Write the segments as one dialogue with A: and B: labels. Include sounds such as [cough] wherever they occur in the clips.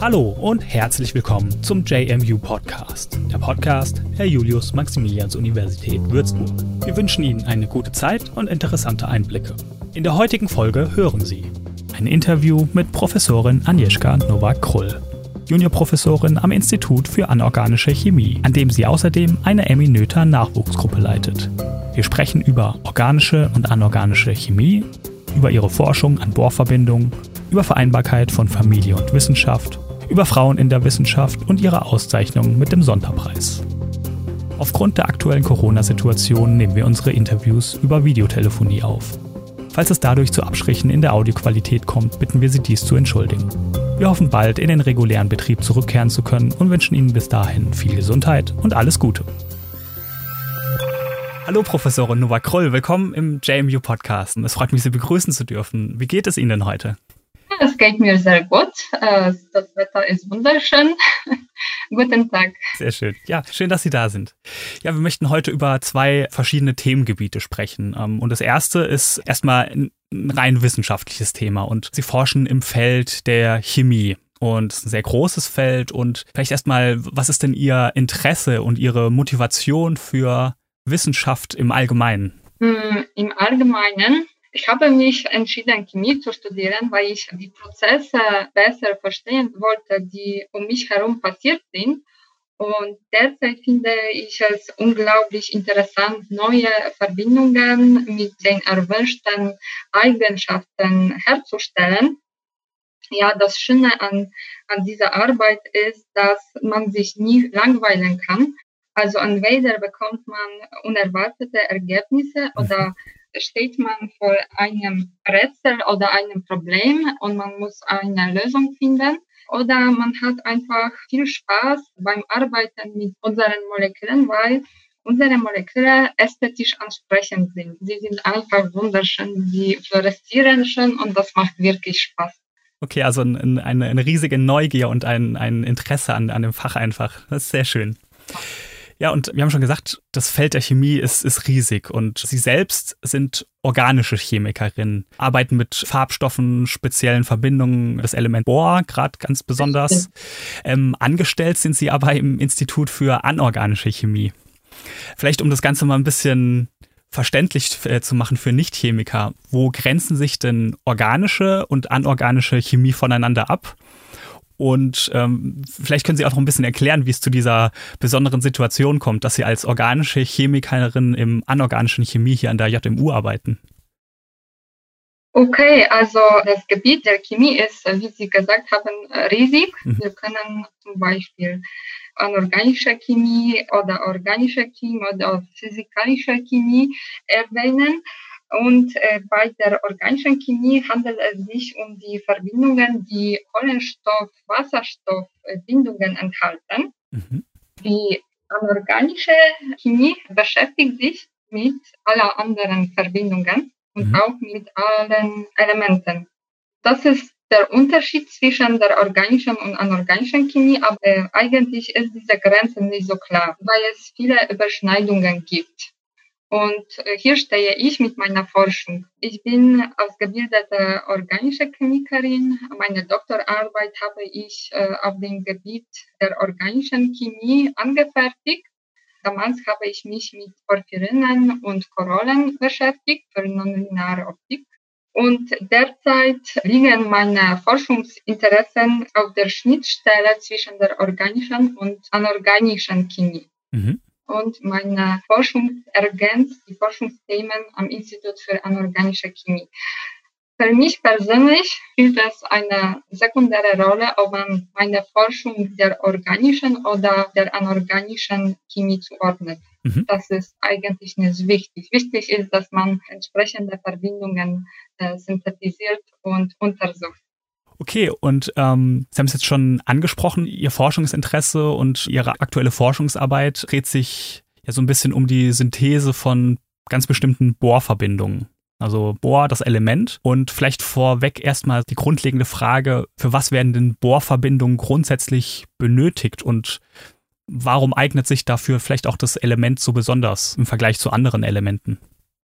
A: Hallo und herzlich willkommen zum JMU Podcast, der Podcast der Julius-Maximilians-Universität Würzburg. Wir wünschen Ihnen eine gute Zeit und interessante Einblicke. In der heutigen Folge hören Sie ein Interview mit Professorin Agnieszka Nowak-Krull, Juniorprofessorin am Institut für anorganische Chemie, an dem sie außerdem eine Eminöter Nachwuchsgruppe leitet. Wir sprechen über organische und anorganische Chemie, über ihre Forschung an Bohrverbindungen, über Vereinbarkeit von Familie und Wissenschaft über Frauen in der Wissenschaft und ihre Auszeichnung mit dem Sonderpreis. Aufgrund der aktuellen Corona-Situation nehmen wir unsere Interviews über Videotelefonie auf. Falls es dadurch zu Abstrichen in der Audioqualität kommt, bitten wir Sie dies zu entschuldigen. Wir hoffen bald in den regulären Betrieb zurückkehren zu können und wünschen Ihnen bis dahin viel Gesundheit und alles Gute. Hallo Professorin Nova Kroll, willkommen im JMU Podcast. Es freut mich, Sie begrüßen zu dürfen. Wie geht es Ihnen denn heute?
B: Es geht mir sehr gut. Äh, das Wetter ist wunderschön. [laughs] Guten Tag.
A: Sehr schön. Ja, schön, dass Sie da sind. Ja, wir möchten heute über zwei verschiedene Themengebiete sprechen. Ähm, und das erste ist erstmal ein rein wissenschaftliches Thema. Und Sie forschen im Feld der Chemie. Und es ist ein sehr großes Feld. Und vielleicht erstmal, was ist denn Ihr Interesse und Ihre Motivation für Wissenschaft im Allgemeinen?
B: Hm, Im Allgemeinen ich habe mich entschieden, Chemie zu studieren, weil ich die Prozesse besser verstehen wollte, die um mich herum passiert sind. Und derzeit finde ich es unglaublich interessant, neue Verbindungen mit den erwünschten Eigenschaften herzustellen. Ja, das Schöne an, an dieser Arbeit ist, dass man sich nie langweilen kann. Also entweder bekommt man unerwartete Ergebnisse oder steht man vor einem Rätsel oder einem Problem und man muss eine Lösung finden. Oder man hat einfach viel Spaß beim Arbeiten mit unseren Molekülen, weil unsere Moleküle ästhetisch ansprechend sind. Sie sind einfach wunderschön, sie fluoreszieren schön und das macht wirklich Spaß.
A: Okay, also ein, eine, eine riesige Neugier und ein, ein Interesse an, an dem Fach einfach. Das ist sehr schön. Ja, und wir haben schon gesagt, das Feld der Chemie ist, ist riesig und Sie selbst sind organische Chemikerin, arbeiten mit Farbstoffen, speziellen Verbindungen, das Element Bohr gerade ganz besonders. Ähm, angestellt sind Sie aber im Institut für anorganische Chemie. Vielleicht um das Ganze mal ein bisschen verständlich äh, zu machen für Nichtchemiker, wo grenzen sich denn organische und anorganische Chemie voneinander ab? Und ähm, vielleicht können Sie auch noch ein bisschen erklären, wie es zu dieser besonderen Situation kommt, dass Sie als organische Chemikerin im anorganischen Chemie hier an der JMU arbeiten.
B: Okay, also das Gebiet der Chemie ist, wie Sie gesagt haben, riesig. Mhm. Wir können zum Beispiel anorganische Chemie oder organische Chemie oder physikalische Chemie erwähnen. Und äh, bei der organischen Chemie handelt es sich um die Verbindungen, die Kohlenstoff-Wasserstoff-Bindungen enthalten. Mhm. Die anorganische Chemie beschäftigt sich mit aller anderen Verbindungen und mhm. auch mit allen Elementen. Das ist der Unterschied zwischen der organischen und anorganischen Chemie, aber äh, eigentlich ist diese Grenze nicht so klar, weil es viele Überschneidungen gibt. Und äh, hier stehe ich mit meiner Forschung. Ich bin ausgebildete organische Chemikerin. Meine Doktorarbeit habe ich äh, auf dem Gebiet der organischen Chemie angefertigt. Damals habe ich mich mit Porphyrinen und Korollen beschäftigt für nonlineare Optik. Und derzeit liegen meine Forschungsinteressen auf der Schnittstelle zwischen der organischen und anorganischen Chemie. Mhm und meine Forschung ergänzt die Forschungsthemen am Institut für anorganische Chemie. Für mich persönlich spielt es eine sekundäre Rolle, ob man meine Forschung der organischen oder der anorganischen Chemie zuordnet. Mhm. Das ist eigentlich nicht wichtig. Wichtig ist, dass man entsprechende Verbindungen äh, synthetisiert und untersucht.
A: Okay, und ähm, Sie haben es jetzt schon angesprochen, Ihr Forschungsinteresse und Ihre aktuelle Forschungsarbeit dreht sich ja so ein bisschen um die Synthese von ganz bestimmten Bohrverbindungen. Also Bohr, das Element. Und vielleicht vorweg erstmal die grundlegende Frage, für was werden denn Bohrverbindungen grundsätzlich benötigt und warum eignet sich dafür vielleicht auch das Element so besonders im Vergleich zu anderen Elementen?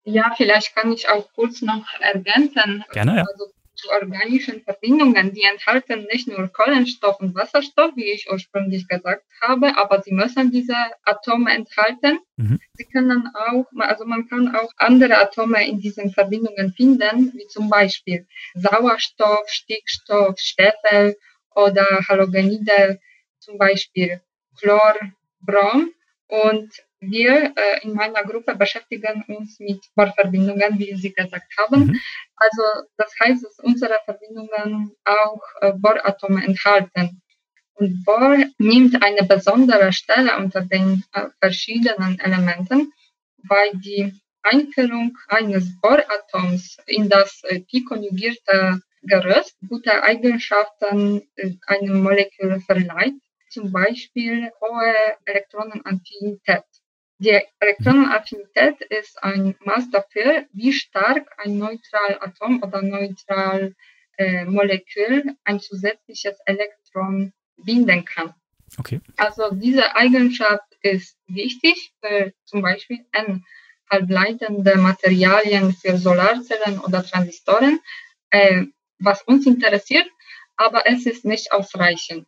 B: Ja, vielleicht kann ich auch kurz noch ergänzen.
A: Gerne, ja.
B: Also zu organischen Verbindungen, die enthalten nicht nur Kohlenstoff und Wasserstoff, wie ich ursprünglich gesagt habe, aber sie müssen diese Atome enthalten. Mhm. Sie können auch, also man kann auch andere Atome in diesen Verbindungen finden, wie zum Beispiel Sauerstoff, Stickstoff, Schwefel oder Halogenide, zum Beispiel Chlor, Brom. Und wir äh, in meiner Gruppe beschäftigen uns mit Bohrverbindungen, wie Sie gesagt haben. Mhm. Also das heißt, dass unsere Verbindungen auch äh, Bohratome enthalten. Und Bohr nimmt eine besondere Stelle unter den äh, verschiedenen Elementen, weil die Einführung eines Bohratoms in das äh, pi-konjugierte Gerüst gute Eigenschaften äh, einem Molekül verleiht, zum Beispiel hohe Elektronenaffinität. Die Elektronenaffinität ist ein Maß dafür, wie stark ein Neutralatom oder Neutral äh, Molekül ein zusätzliches Elektron binden kann.
A: Okay.
B: Also diese Eigenschaft ist wichtig für zum Beispiel N-halbleitende Materialien für Solarzellen oder Transistoren, äh, was uns interessiert, aber es ist nicht ausreichend.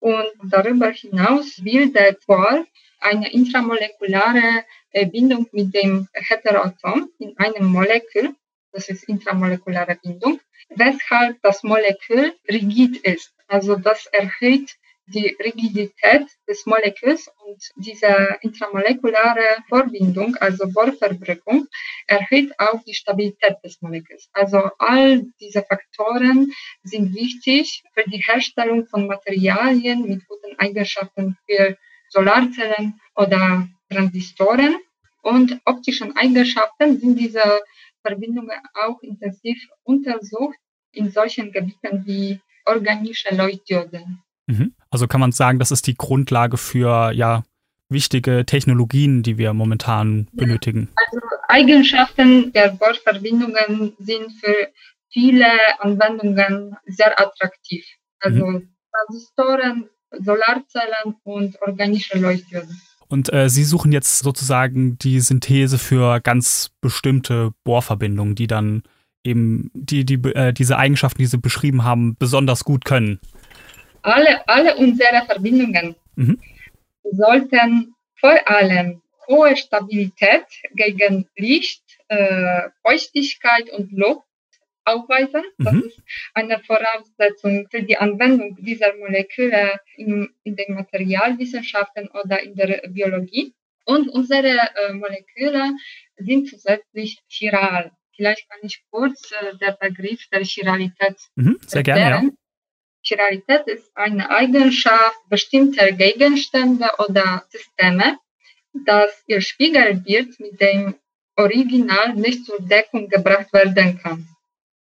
B: Und darüber hinaus will der Bohr eine intramolekulare äh, Bindung mit dem Heteroatom in einem Molekül. Das ist intramolekulare Bindung, weshalb das Molekül rigid ist. Also das erhöht die Rigidität des Moleküls und diese intramolekulare Vorbindung, also Bohrverbrückung, erhöht auch die Stabilität des Moleküls. Also all diese Faktoren sind wichtig für die Herstellung von Materialien mit guten Eigenschaften für Solarzellen oder Transistoren. Und optischen Eigenschaften sind diese Verbindungen auch intensiv untersucht in solchen Gebieten wie organische Leuchtdiode.
A: Mhm. Also kann man sagen, das ist die Grundlage für ja wichtige Technologien, die wir momentan benötigen.
B: Also Eigenschaften der Bohrverbindungen sind für viele Anwendungen sehr attraktiv. Also mhm. Transistoren, Solarzellen und organische Leuchtdioden.
A: Und äh, Sie suchen jetzt sozusagen die Synthese für ganz bestimmte Bohrverbindungen, die dann eben die, die, äh, diese Eigenschaften, die Sie beschrieben haben, besonders gut können.
B: Alle, alle unsere Verbindungen mhm. sollten vor allem hohe Stabilität gegen Licht, äh, Feuchtigkeit und Luft aufweisen. Das mhm. ist eine Voraussetzung für die Anwendung dieser Moleküle in, in den Materialwissenschaften oder in der Biologie. Und unsere äh, Moleküle sind zusätzlich chiral. Vielleicht kann ich kurz äh, der Begriff der Chiralität
A: mhm, Sehr erklären. gerne, ja.
B: Chiralität ist eine Eigenschaft bestimmter Gegenstände oder Systeme, dass ihr Spiegelbild mit dem Original nicht zur Deckung gebracht werden kann.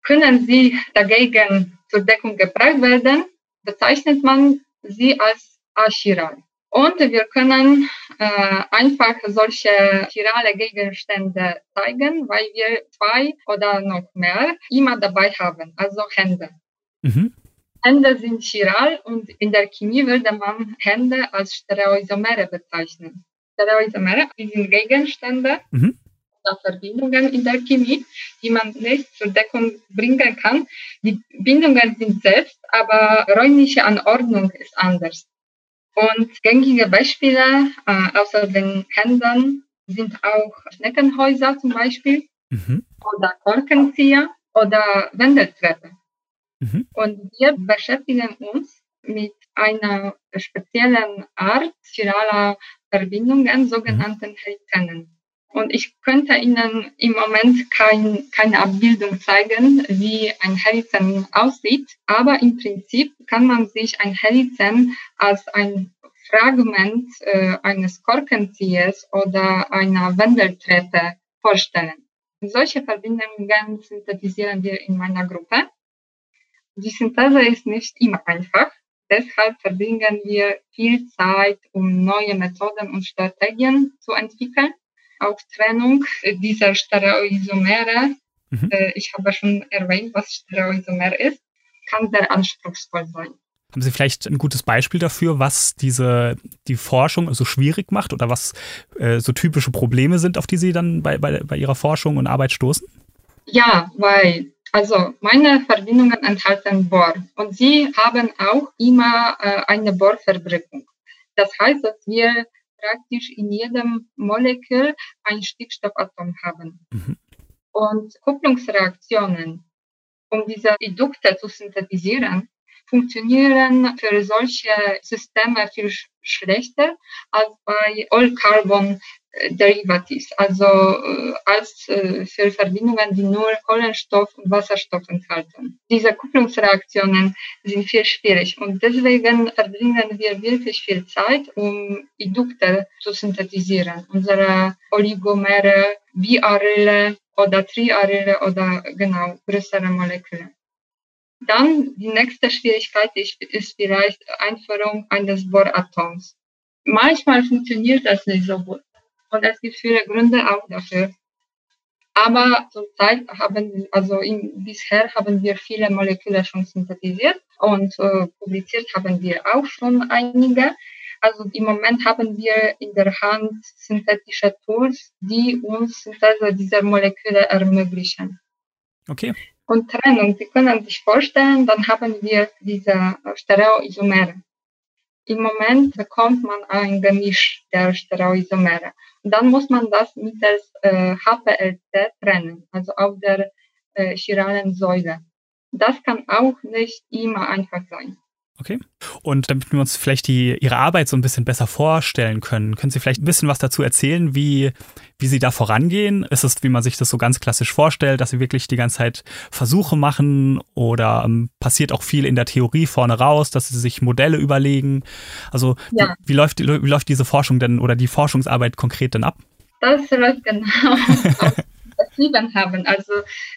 B: Können sie dagegen zur Deckung gebracht werden, bezeichnet man sie als achiral. Und wir können äh, einfach solche chirale Gegenstände zeigen, weil wir zwei oder noch mehr immer dabei haben, also Hände. Mhm. Hände sind chiral und in der Chemie würde man Hände als Stereoisomere bezeichnen. Stereoisomere sind Gegenstände, mhm. Verbindungen in der Chemie, die man nicht zur Deckung bringen kann. Die Bindungen sind selbst, aber räumliche Anordnung ist anders. Und gängige Beispiele äh, außer den Händen sind auch Schneckenhäuser zum Beispiel mhm. oder Korkenzieher oder Wendeltreppe. Mhm. Und wir beschäftigen uns mit einer speziellen Art chiraler Verbindungen, sogenannten mhm. Heritenen. Und ich könnte Ihnen im Moment kein, keine Abbildung zeigen, wie ein Helizen aussieht. Aber im Prinzip kann man sich ein Helizen als ein Fragment äh, eines Korkenziehers oder einer Wendeltreppe vorstellen. Solche Verbindungen synthetisieren wir in meiner Gruppe. Die Synthese ist nicht immer einfach. Deshalb verbringen wir viel Zeit, um neue Methoden und Strategien zu entwickeln auch Trennung dieser Stereoisomere. Mhm. Äh, ich habe schon erwähnt, was Stereoisomer ist, kann sehr anspruchsvoll sein.
A: Haben Sie vielleicht ein gutes Beispiel dafür, was diese die Forschung so schwierig macht oder was äh, so typische Probleme sind, auf die Sie dann bei, bei, bei Ihrer Forschung und Arbeit stoßen?
B: Ja, weil also meine Verbindungen enthalten Bohr und sie haben auch immer äh, eine Bohrverbrückung. Das heißt, dass wir praktisch in jedem Molekül ein Stickstoffatom haben. Mhm. Und Kupplungsreaktionen, um diese Edukte zu synthetisieren, funktionieren für solche Systeme viel schlechter als bei All-Carbon Derivatives, also äh, als äh, für Verbindungen, die nur Kohlenstoff und Wasserstoff enthalten. Diese Kupplungsreaktionen sind viel schwierig und deswegen verbringen wir wirklich viel Zeit, um Edukte zu synthetisieren. Unsere Oligomere, Biarylle oder Triarylle oder genau größere Moleküle. Dann die nächste Schwierigkeit ist, vielleicht Einführung eines Bohratoms. Manchmal funktioniert das nicht so gut. Und es gibt viele Gründe auch dafür. Aber zurzeit haben, also in, bisher haben wir viele Moleküle schon synthetisiert und äh, publiziert haben wir auch schon einige. Also im Moment haben wir in der Hand synthetische Tools, die uns Synthese dieser Moleküle ermöglichen.
A: Okay.
B: Und Trennung, Sie können sich vorstellen, dann haben wir diese Stereoisomere. Im Moment bekommt man ein Gemisch der Stereoisomere. Und dann muss man das mittels äh, HPLC trennen, also auf der äh, chiralen Säule. Das kann auch nicht immer einfach sein.
A: Okay. Und damit wir uns vielleicht die, Ihre Arbeit so ein bisschen besser vorstellen können, können Sie vielleicht ein bisschen was dazu erzählen, wie, wie Sie da vorangehen? Ist es, wie man sich das so ganz klassisch vorstellt, dass Sie wirklich die ganze Zeit Versuche machen oder ähm, passiert auch viel in der Theorie vorne raus, dass Sie sich Modelle überlegen? Also ja. wie, wie, läuft, wie läuft diese Forschung denn oder die Forschungsarbeit konkret denn ab?
B: Das läuft genau [laughs] beschrieben haben. Also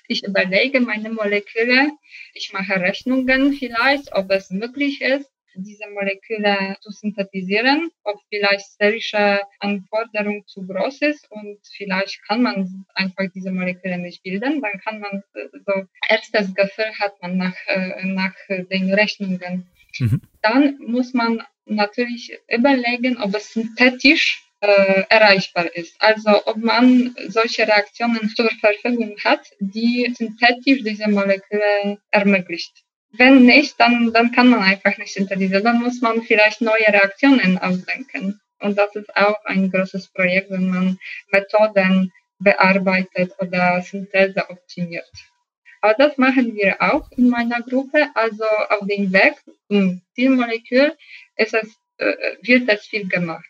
B: ich überlege meine Moleküle, ich mache Rechnungen vielleicht, ob es möglich ist, diese Moleküle zu synthetisieren, ob vielleicht sterische Anforderung zu groß ist und vielleicht kann man einfach diese Moleküle nicht bilden, dann kann man so erstes Gefühl hat man nach, äh, nach den Rechnungen. Mhm. Dann muss man natürlich überlegen, ob es synthetisch äh, erreichbar ist. Also ob man solche Reaktionen zur Verfügung hat, die synthetisch diese Moleküle ermöglicht. Wenn nicht, dann, dann kann man einfach nicht synthetisieren. Dann muss man vielleicht neue Reaktionen ausdenken. Und das ist auch ein großes Projekt, wenn man Methoden bearbeitet oder Synthese optimiert. Aber das machen wir auch in meiner Gruppe. Also auf dem Weg zum Zielmolekül ist es, äh, wird es viel gemacht.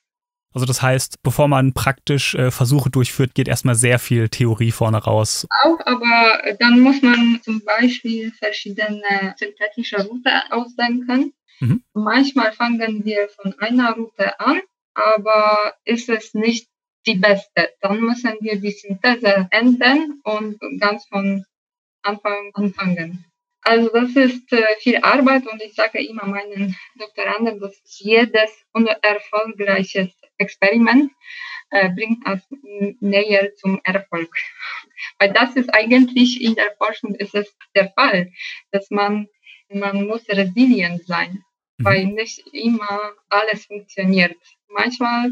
A: Also das heißt, bevor man praktisch äh, Versuche durchführt, geht erstmal sehr viel Theorie vorne raus.
B: Auch, aber dann muss man zum Beispiel verschiedene synthetische Routen ausdenken. Mhm. Manchmal fangen wir von einer Route an, aber ist es nicht die beste. Dann müssen wir die Synthese ändern und ganz von Anfang anfangen. Also das ist äh, viel Arbeit und ich sage immer meinen Doktoranden, dass jedes unerfolgreiches Experiment äh, bringt uns näher zum Erfolg. Weil das ist eigentlich in der Forschung ist es der Fall, dass man man muss resilient sein, mhm. weil nicht immer alles funktioniert. Manchmal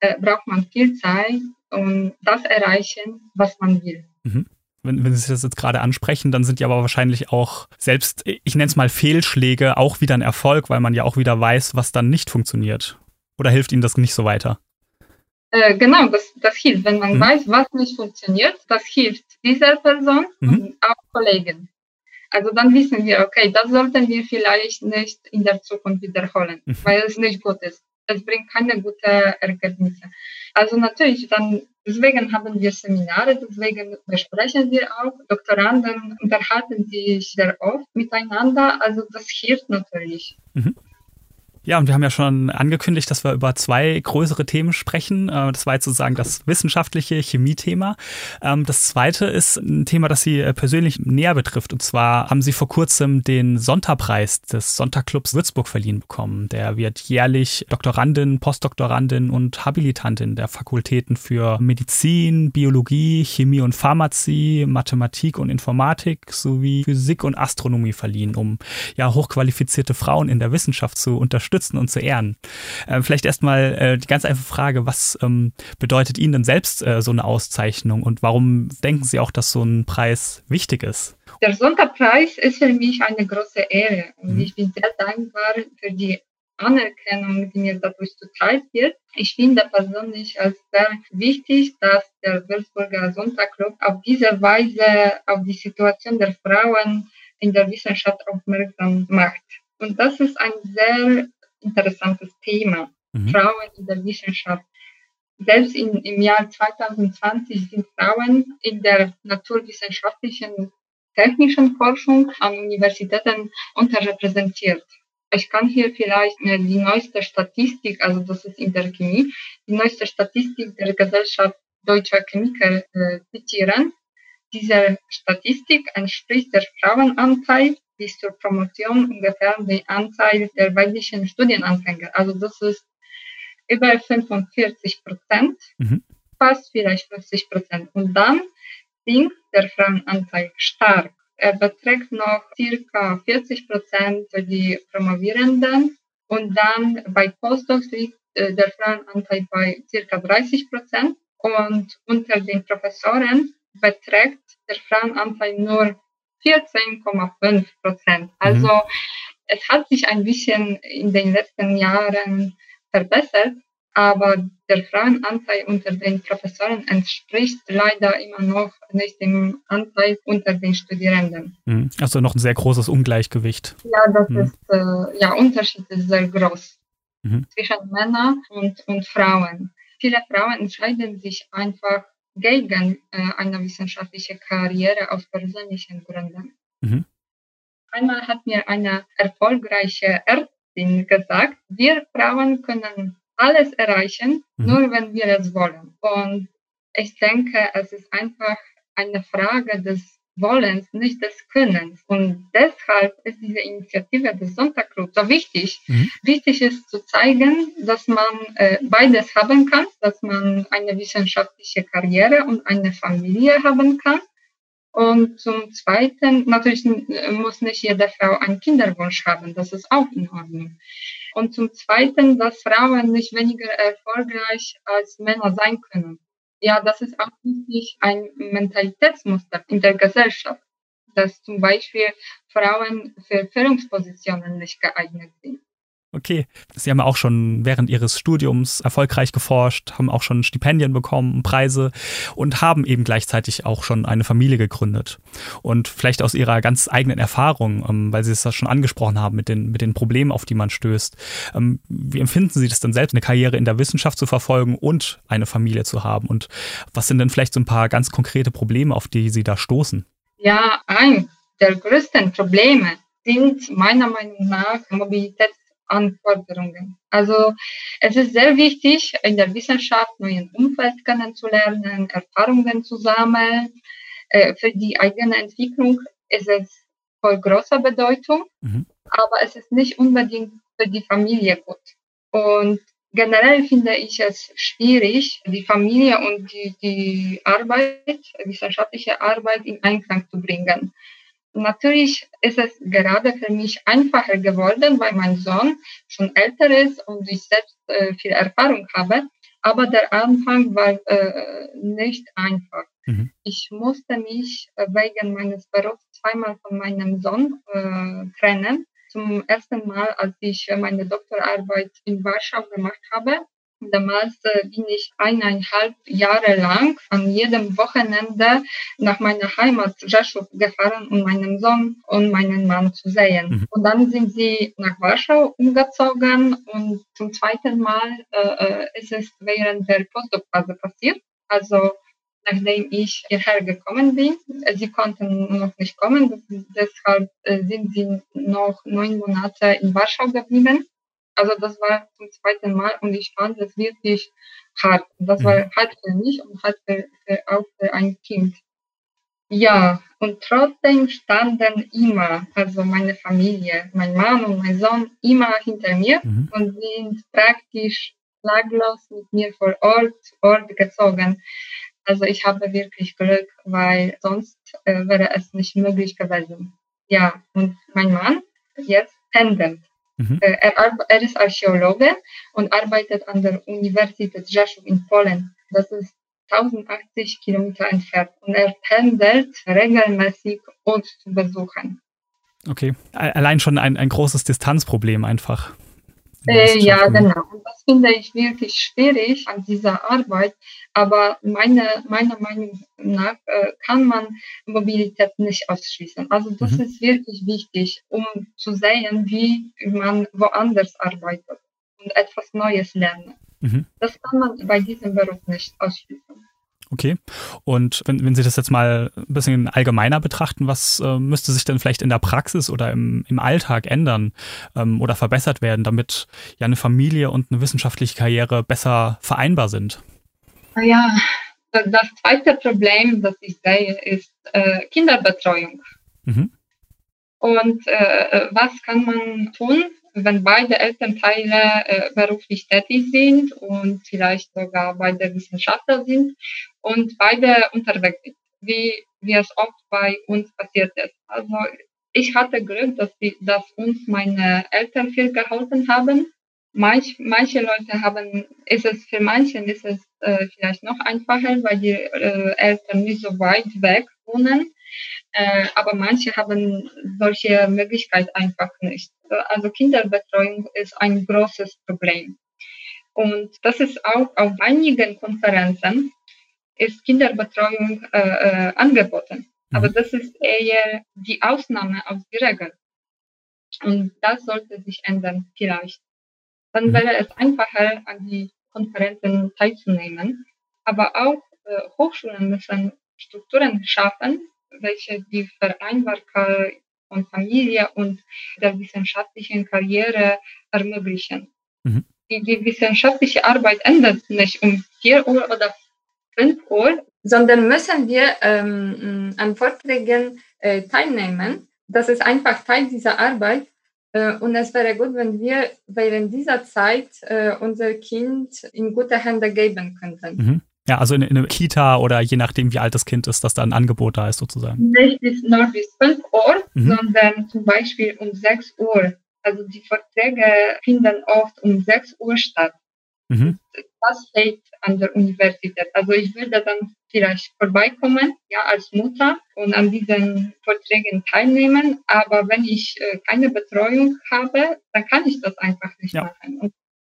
B: äh, braucht man viel Zeit, um das erreichen, was man will.
A: Mhm wenn, wenn Sie das jetzt gerade ansprechen, dann sind ja aber wahrscheinlich auch selbst, ich nenne es mal Fehlschläge, auch wieder ein Erfolg, weil man ja auch wieder weiß, was dann nicht funktioniert. Oder hilft Ihnen das nicht so weiter?
B: Äh, genau, das, das hilft. Wenn man mhm. weiß, was nicht funktioniert, das hilft dieser Person mhm. und auch Kollegen. Also dann wissen wir, okay, das sollten wir vielleicht nicht in der Zukunft wiederholen, mhm. weil es nicht gut ist. Es bringt keine guten Ergebnisse. Also natürlich, dann deswegen haben wir Seminare, deswegen besprechen wir auch. Doktoranden unterhalten sich sehr oft miteinander. Also das hilft natürlich. Mhm.
A: Ja, und wir haben ja schon angekündigt, dass wir über zwei größere Themen sprechen. Äh, das war jetzt sozusagen das wissenschaftliche Chemie-Thema. Ähm, das zweite ist ein Thema, das Sie äh, persönlich näher betrifft. Und zwar haben Sie vor kurzem den Sonderpreis des Sonderclubs Würzburg verliehen bekommen. Der wird jährlich Doktorandin, Postdoktorandin und Habilitantin der Fakultäten für Medizin, Biologie, Chemie und Pharmazie, Mathematik und Informatik sowie Physik und Astronomie verliehen, um ja hochqualifizierte Frauen in der Wissenschaft zu unterstützen unterstützen und zu ehren. Äh, vielleicht erstmal äh, die ganz einfache Frage, was ähm, bedeutet Ihnen denn selbst äh, so eine Auszeichnung und warum denken Sie auch, dass so ein Preis wichtig ist?
B: Der Sonderpreis ist für mich eine große Ehre und mhm. ich bin sehr dankbar für die Anerkennung, die mir dadurch zuteil wird. Ich finde persönlich als sehr wichtig, dass der Würzburger Sonntagclub auf diese Weise auf die Situation der Frauen in der Wissenschaft aufmerksam macht. Und das ist ein sehr interessantes Thema. Mhm. Frauen in der Wissenschaft. Selbst in, im Jahr 2020 sind Frauen in der naturwissenschaftlichen technischen Forschung an Universitäten unterrepräsentiert. Ich kann hier vielleicht die neueste Statistik, also das ist in der Chemie, die neueste Statistik der Gesellschaft Deutscher Chemiker äh, zitieren. Diese Statistik entspricht der Frauenanteil bis zur Promotion ungefähr die Anzahl der weiblichen Studienanfänger. Also das ist über 45 Prozent, mhm. fast vielleicht 50 Prozent. Und dann sinkt der Frauenanteil stark. Er beträgt noch circa 40 Prozent für die Promovierenden und dann bei Postdocs liegt äh, der Frauenanteil bei circa 30 Prozent und unter den Professoren beträgt der Frauenanteil nur 14,5 Prozent. Also mhm. es hat sich ein bisschen in den letzten Jahren verbessert, aber der Frauenanteil unter den Professoren entspricht leider immer noch nicht dem Anteil unter den Studierenden.
A: Mhm. Also noch ein sehr großes Ungleichgewicht.
B: Ja, das mhm. ist, äh, ja, Unterschied ist sehr groß mhm. zwischen Männern und, und Frauen. Viele Frauen entscheiden sich einfach gegen äh, eine wissenschaftliche Karriere aus persönlichen Gründen. Mhm. Einmal hat mir eine erfolgreiche Ärztin gesagt, wir Frauen können alles erreichen, mhm. nur wenn wir es wollen. Und ich denke, es ist einfach eine Frage des Wollens, nicht des Könnens. Und deshalb ist diese Initiative des Sonntagclubs so wichtig. Mhm. Wichtig ist zu zeigen, dass man äh, beides haben kann, dass man eine wissenschaftliche Karriere und eine Familie haben kann. Und zum Zweiten, natürlich muss nicht jede Frau einen Kinderwunsch haben, das ist auch in Ordnung. Und zum Zweiten, dass Frauen nicht weniger erfolgreich als Männer sein können ja, das ist auch wirklich ein Mentalitätsmuster in der Gesellschaft, dass zum Beispiel Frauen für Führungspositionen nicht geeignet sind.
A: Okay. Sie haben auch schon während Ihres Studiums erfolgreich geforscht, haben auch schon Stipendien bekommen, Preise und haben eben gleichzeitig auch schon eine Familie gegründet. Und vielleicht aus Ihrer ganz eigenen Erfahrung, ähm, weil Sie es das schon angesprochen haben mit den, mit den Problemen, auf die man stößt. Ähm, wie empfinden Sie das denn selbst, eine Karriere in der Wissenschaft zu verfolgen und eine Familie zu haben? Und was sind denn vielleicht so ein paar ganz konkrete Probleme, auf die Sie da stoßen?
B: Ja, ein der größten Probleme sind meiner Meinung nach Mobilitäts Anforderungen. Also es ist sehr wichtig, in der Wissenschaft neuen Umfeld kennenzulernen, Erfahrungen zu sammeln. Äh, für die eigene Entwicklung ist es von großer Bedeutung, mhm. aber es ist nicht unbedingt für die Familie gut. Und generell finde ich es schwierig, die Familie und die, die Arbeit, wissenschaftliche Arbeit in Einklang zu bringen. Natürlich ist es gerade für mich einfacher geworden, weil mein Sohn schon älter ist und ich selbst äh, viel Erfahrung habe. Aber der Anfang war äh, nicht einfach. Mhm. Ich musste mich wegen meines Berufs zweimal von meinem Sohn äh, trennen. Zum ersten Mal, als ich meine Doktorarbeit in Warschau gemacht habe, Damals bin ich eineinhalb Jahre lang an jedem Wochenende nach meiner Heimat Rzeszów gefahren, um meinen Sohn und meinen Mann zu sehen. Mhm. Und dann sind sie nach Warschau umgezogen und zum zweiten Mal äh, äh ist es während der Postdoc-Phase passiert. Also nachdem ich hierher gekommen bin. Sie konnten noch nicht kommen, deshalb äh, sind sie noch neun Monate in Warschau geblieben. Also das war zum zweiten Mal und ich fand es wirklich hart. Das war mhm. hart für mich und hart für, für, auch für ein Kind. Ja, und trotzdem standen immer, also meine Familie, mein Mann und mein Sohn immer hinter mir mhm. und sind praktisch klaglos mit mir vor Ort, Ort gezogen. Also ich habe wirklich Glück, weil sonst äh, wäre es nicht möglich gewesen. Ja, und mein Mann jetzt pendelt. Mhm. Äh, er, er, ist Archäologe und arbeitet an der Universität Rzeszów in Polen. Das ist 1080 Kilometer entfernt und er pendelt regelmäßig uns zu besuchen.
A: Okay, allein schon ein, ein großes Distanzproblem einfach.
B: Äh, ja, genau. Und das finde ich wirklich schwierig an dieser Arbeit. Aber meine, meiner Meinung nach äh, kann man Mobilität nicht ausschließen. Also das mhm. ist wirklich wichtig, um zu sehen, wie man woanders arbeitet und etwas Neues lernen. Mhm. Das kann man bei diesem Beruf nicht ausschließen.
A: Okay. Und wenn, wenn Sie das jetzt mal ein bisschen allgemeiner betrachten, was äh, müsste sich denn vielleicht in der Praxis oder im, im Alltag ändern ähm, oder verbessert werden, damit ja eine Familie und eine wissenschaftliche Karriere besser vereinbar sind?
B: Ja, das zweite Problem, das ich sehe, ist äh, Kinderbetreuung. Mhm. Und äh, was kann man tun, wenn beide Elternteile äh, beruflich tätig sind und vielleicht sogar beide Wissenschaftler sind und beide unterwegs sind, wie, wie es oft bei uns passiert ist. Also ich hatte Glück, dass, die, dass uns meine Eltern viel geholfen haben. Manch, manche Leute haben, ist es für manche ist es äh, vielleicht noch einfacher, weil die äh, Eltern nicht so weit weg wohnen. Äh, aber manche haben solche Möglichkeit einfach nicht. Also Kinderbetreuung ist ein großes Problem. Und das ist auch auf einigen Konferenzen ist Kinderbetreuung äh, äh, angeboten. Mhm. Aber das ist eher die Ausnahme aus der Regel. Und das sollte sich ändern vielleicht. Dann mhm. wäre es einfacher, an die Konferenzen teilzunehmen. Aber auch äh, Hochschulen müssen Strukturen schaffen, welche die Vereinbarkeit von Familie und der wissenschaftlichen Karriere ermöglichen. Mhm. Die, die wissenschaftliche Arbeit endet nicht um 4 Uhr oder 5 Uhr, sondern müssen wir ähm, an Vorträgen äh, teilnehmen. Das ist einfach Teil dieser Arbeit. Äh, und es wäre gut, wenn wir während dieser Zeit äh, unser Kind in gute Hände geben könnten.
A: Mhm. Ja, also in, in einer Kita oder je nachdem, wie alt das Kind ist, dass da ein Angebot da ist sozusagen.
B: Nicht bis, nur bis 5 Uhr, mhm. sondern zum Beispiel um 6 Uhr. Also die Vorträge finden oft um 6 Uhr statt. Mhm. Das fällt an der Universität. Also ich würde dann vielleicht vorbeikommen, ja, als Mutter und an diesen Vorträgen teilnehmen. Aber wenn ich äh, keine Betreuung habe, dann kann ich das einfach nicht ja. machen. Und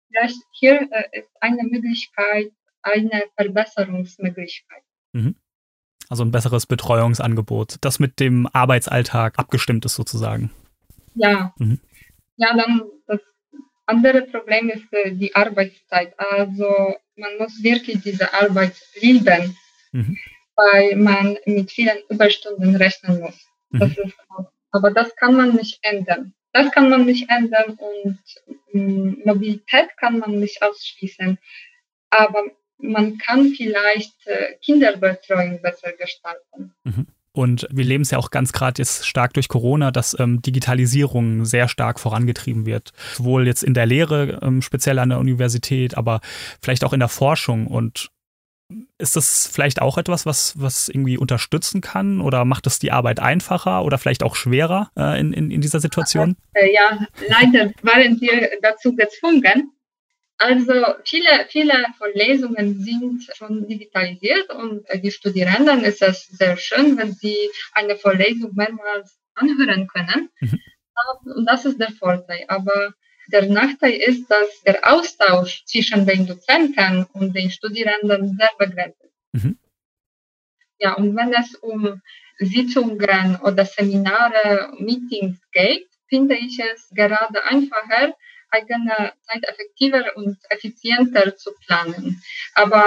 B: vielleicht hier äh, ist eine Möglichkeit, eine Verbesserungsmöglichkeit. Mhm.
A: Also ein besseres Betreuungsangebot, das mit dem Arbeitsalltag abgestimmt ist sozusagen.
B: Ja. Mhm. Ja, dann das andere Problem ist äh, die Arbeitszeit. Also man muss wirklich diese Arbeit lieben, mhm. weil man mit vielen Überstunden rechnen muss. Mhm. Das ist auch, aber das kann man nicht ändern. Das kann man nicht ändern und ähm, Mobilität kann man nicht ausschließen. Aber man kann vielleicht äh, Kinderbetreuung besser gestalten.
A: Mhm. Und wir leben es ja auch ganz gerade jetzt stark durch Corona, dass ähm, Digitalisierung sehr stark vorangetrieben wird. Sowohl jetzt in der Lehre, ähm, speziell an der Universität, aber vielleicht auch in der Forschung. Und ist das vielleicht auch etwas, was, was irgendwie unterstützen kann oder macht es die Arbeit einfacher oder vielleicht auch schwerer äh, in, in, in dieser Situation?
B: Äh, ja, leider waren wir dazu gezwungen, also viele, viele Vorlesungen sind schon digitalisiert und die Studierenden ist es sehr schön, wenn sie eine Vorlesung mehrmals anhören können. Mhm. Und das ist der Vorteil. Aber der Nachteil ist, dass der Austausch zwischen den Dozenten und den Studierenden sehr begrenzt ist. Mhm. Ja, und wenn es um Sitzungen oder Seminare, Meetings geht, finde ich es gerade einfacher, eigene Zeit effektiver und effizienter zu planen. Aber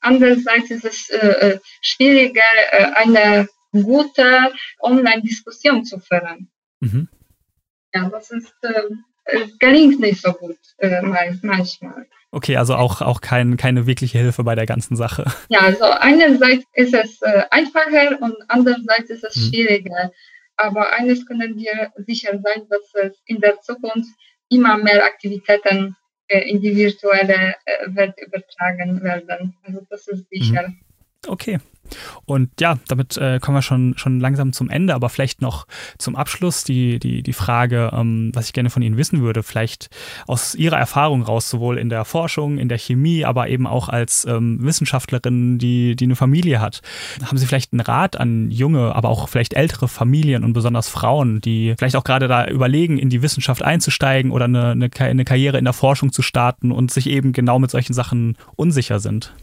B: andererseits ist es äh, äh, schwieriger, äh, eine gute Online-Diskussion zu führen. Mhm. Ja, das ist, äh, es gelingt nicht so gut äh, manchmal.
A: Okay, also auch, auch kein, keine wirkliche Hilfe bei der ganzen Sache. [laughs]
B: Ja, also einerseits ist es äh, einfacher und andererseits ist es hm. schwieriger. Aber eines können wir sicher sein, dass es in der Zukunft immer mehr Aktivitäten äh, in die virtuelle äh, Welt übertragen werden. Also das ist sicher. Mhm.
A: Okay. Und ja, damit äh, kommen wir schon, schon langsam zum Ende, aber vielleicht noch zum Abschluss die, die, die Frage, ähm, was ich gerne von Ihnen wissen würde, vielleicht aus Ihrer Erfahrung raus, sowohl in der Forschung, in der Chemie, aber eben auch als ähm, Wissenschaftlerin, die, die eine Familie hat. Haben Sie vielleicht einen Rat an junge, aber auch vielleicht ältere Familien und besonders Frauen, die vielleicht auch gerade da überlegen, in die Wissenschaft einzusteigen oder eine, eine, eine Karriere in der Forschung zu starten und sich eben genau mit solchen Sachen unsicher sind?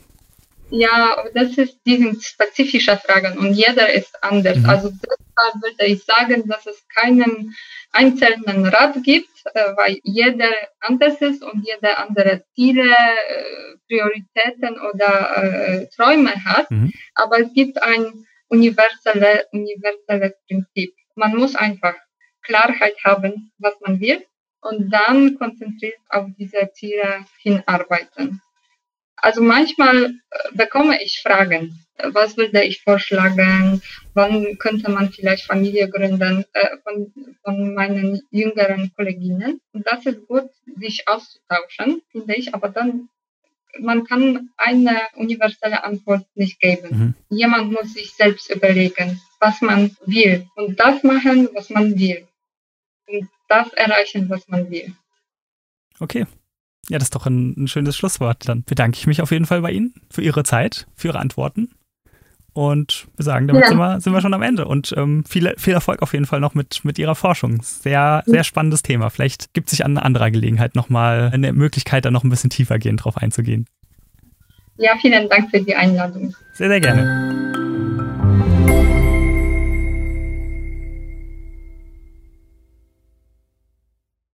B: Ja, das ist diese spezifische Fragen und jeder ist anders. Mhm. Also deshalb würde ich sagen, dass es keinen einzelnen Rat gibt, äh, weil jeder anders ist und jeder andere Ziele, äh, Prioritäten oder äh, Träume hat. Mhm. Aber es gibt ein universelles, universelles Prinzip. Man muss einfach Klarheit haben, was man will und dann konzentriert auf diese Ziele hinarbeiten. Also manchmal äh, bekomme ich Fragen. Was würde ich vorschlagen? Wann könnte man vielleicht Familie gründen äh, von, von meinen jüngeren Kolleginnen? Und das ist gut, sich auszutauschen, finde ich. Aber dann, man kann eine universelle Antwort nicht geben. Mhm. Jemand muss sich selbst überlegen, was man will. Und das machen, was man will. Und das erreichen, was man will.
A: Okay, ja, das ist doch ein, ein schönes Schlusswort. Dann bedanke ich mich auf jeden Fall bei Ihnen für Ihre Zeit, für Ihre Antworten. Und wir sagen, damit ja. sind, wir, sind wir schon am Ende. Und ähm, viel, viel Erfolg auf jeden Fall noch mit, mit Ihrer Forschung. Sehr, sehr spannendes Thema. Vielleicht gibt es sich an anderer Gelegenheit nochmal eine Möglichkeit, da noch ein bisschen tiefergehend drauf einzugehen.
B: Ja, vielen Dank für die Einladung.
A: Sehr, sehr gerne.